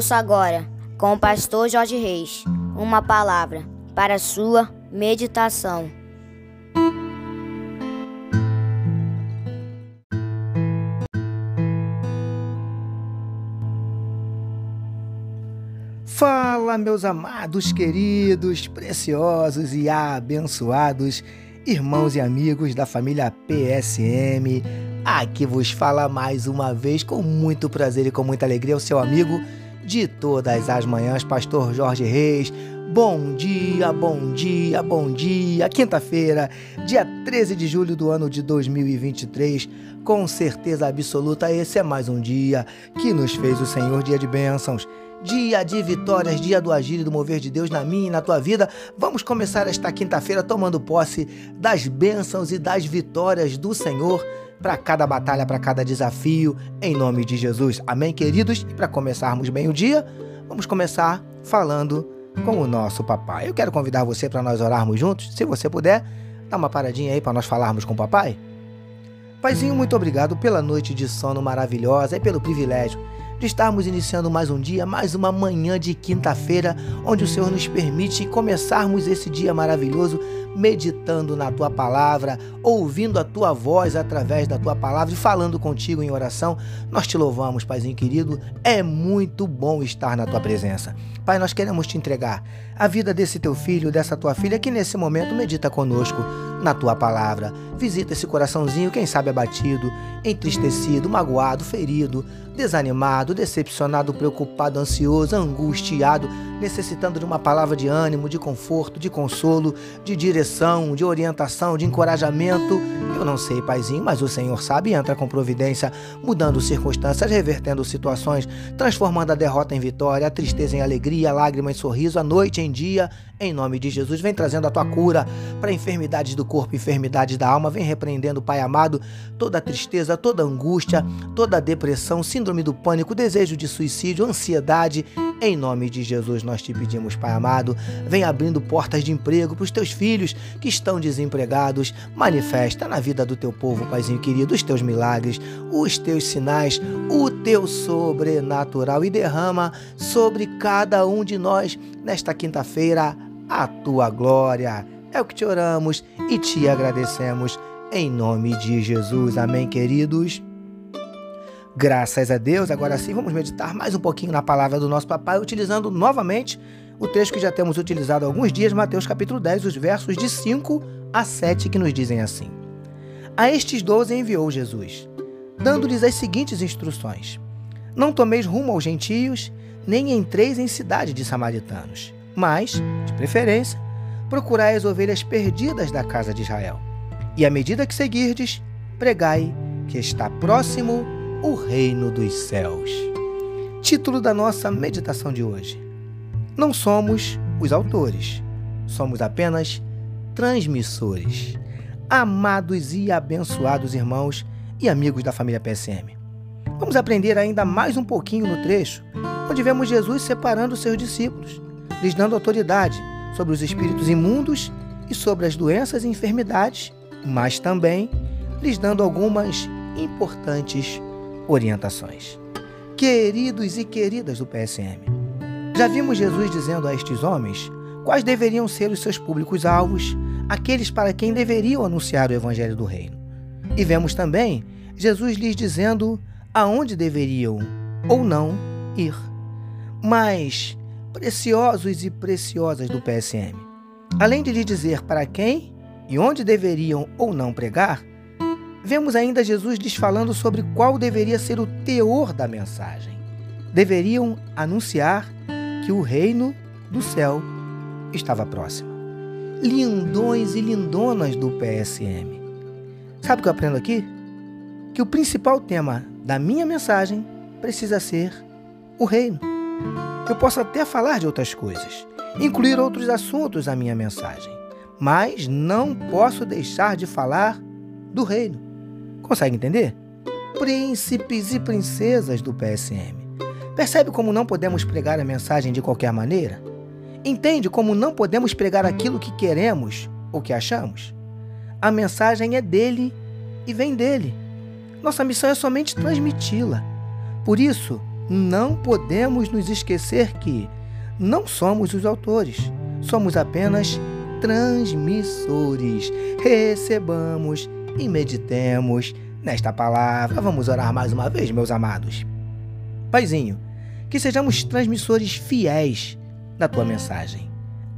Ouça agora, com o pastor Jorge Reis, uma palavra para sua meditação. Fala, meus amados, queridos, preciosos e abençoados irmãos e amigos da família PSM. Aqui vos fala mais uma vez com muito prazer e com muita alegria o seu amigo de todas as manhãs, pastor Jorge Reis. Bom dia, bom dia, bom dia. Quinta-feira, dia 13 de julho do ano de 2023. Com certeza absoluta, esse é mais um dia que nos fez o Senhor, dia de bênçãos dia de vitórias, dia do agir e do mover de Deus na minha e na tua vida. Vamos começar esta quinta-feira tomando posse das bênçãos e das vitórias do Senhor para cada batalha, para cada desafio, em nome de Jesus. Amém, queridos? E para começarmos bem o dia, vamos começar falando com o nosso papai. Eu quero convidar você para nós orarmos juntos. Se você puder, dá uma paradinha aí para nós falarmos com o papai. Paizinho, muito obrigado pela noite de sono maravilhosa e pelo privilégio de estarmos iniciando mais um dia, mais uma manhã de quinta-feira, onde o Senhor nos permite começarmos esse dia maravilhoso meditando na tua palavra, ouvindo a tua voz através da tua palavra e falando contigo em oração. Nós te louvamos, Paizinho querido. É muito bom estar na tua presença. Pai, nós queremos te entregar a vida desse teu filho, dessa tua filha que nesse momento medita conosco na tua palavra. Visita esse coraçãozinho, quem sabe abatido, entristecido, magoado, ferido, desanimado, decepcionado, preocupado, ansioso, angustiado, necessitando de uma palavra de ânimo, de conforto, de consolo, de direção, de orientação, de encorajamento. Eu não sei, paizinho, mas o Senhor sabe e entra com providência, mudando circunstâncias, revertendo situações, transformando a derrota em vitória, a tristeza em alegria, a lágrima em sorriso, a noite em dia. Em nome de Jesus, vem trazendo a tua cura para enfermidades do corpo, enfermidades da alma, vem repreendendo, Pai amado, toda tristeza, toda angústia, toda depressão, síndrome do pânico, desejo de suicídio, ansiedade. Em nome de Jesus, nós te pedimos, Pai amado, vem abrindo portas de emprego para os teus filhos que estão desempregados. Manifesta na vida do teu povo, Paizinho querido, os teus milagres, os teus sinais, o teu sobrenatural e derrama sobre cada um de nós nesta quinta-feira a tua glória. É o que te oramos e te agradecemos. Em nome de Jesus. Amém, queridos. Graças a Deus. Agora sim, vamos meditar mais um pouquinho na palavra do nosso papai, utilizando novamente o texto que já temos utilizado há alguns dias, Mateus capítulo 10, os versos de 5 a 7, que nos dizem assim: A estes doze enviou Jesus, dando-lhes as seguintes instruções: Não tomeis rumo aos gentios, nem entreis em cidade de samaritanos mas, de preferência, procurai as ovelhas perdidas da casa de Israel. E à medida que seguirdes, pregai que está próximo o reino dos céus. Título da nossa meditação de hoje. Não somos os autores, somos apenas transmissores. Amados e abençoados irmãos e amigos da família PSM. Vamos aprender ainda mais um pouquinho no trecho, onde vemos Jesus separando seus discípulos lhes dando autoridade sobre os espíritos imundos e sobre as doenças e enfermidades, mas também lhes dando algumas importantes orientações. Queridos e queridas do PSM, já vimos Jesus dizendo a estes homens quais deveriam ser os seus públicos-alvos, aqueles para quem deveriam anunciar o Evangelho do Reino. E vemos também Jesus lhes dizendo aonde deveriam ou não ir. Mas preciosos e preciosas do PSM. Além de lhe dizer para quem e onde deveriam ou não pregar, vemos ainda Jesus lhes falando sobre qual deveria ser o teor da mensagem. Deveriam anunciar que o reino do céu estava próximo. Lindões e lindonas do PSM. Sabe o que eu aprendo aqui? Que o principal tema da minha mensagem precisa ser o reino. Eu posso até falar de outras coisas, incluir outros assuntos na minha mensagem, mas não posso deixar de falar do reino. Consegue entender? Príncipes e princesas do PSM. Percebe como não podemos pregar a mensagem de qualquer maneira? Entende como não podemos pregar aquilo que queremos ou que achamos? A mensagem é dele e vem dele. Nossa missão é somente transmiti-la. Por isso, não podemos nos esquecer que não somos os autores, somos apenas transmissores. Recebamos e meditemos nesta palavra. Vamos orar mais uma vez, meus amados. Paizinho, que sejamos transmissores fiéis da tua mensagem,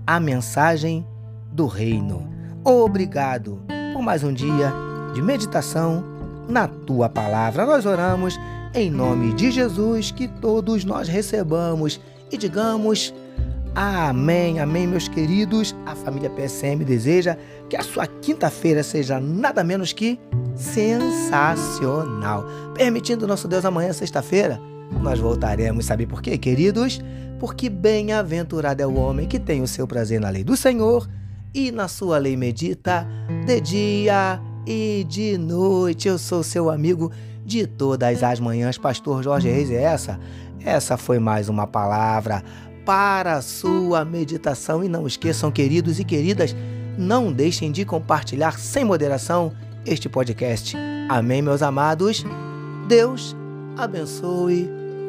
a mensagem do reino. Obrigado por mais um dia de meditação na tua palavra. Nós oramos em nome de Jesus que todos nós recebamos e digamos amém, amém, meus queridos. A família PSM deseja que a sua quinta-feira seja nada menos que sensacional. Permitindo nosso Deus amanhã, sexta-feira, nós voltaremos. Sabe por quê, queridos? Porque bem-aventurado é o homem que tem o seu prazer na lei do Senhor e na sua lei medita de dia e de noite. Eu sou seu amigo de todas as manhãs, Pastor Jorge Reis. E essa, essa foi mais uma palavra para a sua meditação. E não esqueçam, queridos e queridas, não deixem de compartilhar sem moderação este podcast. Amém, meus amados? Deus abençoe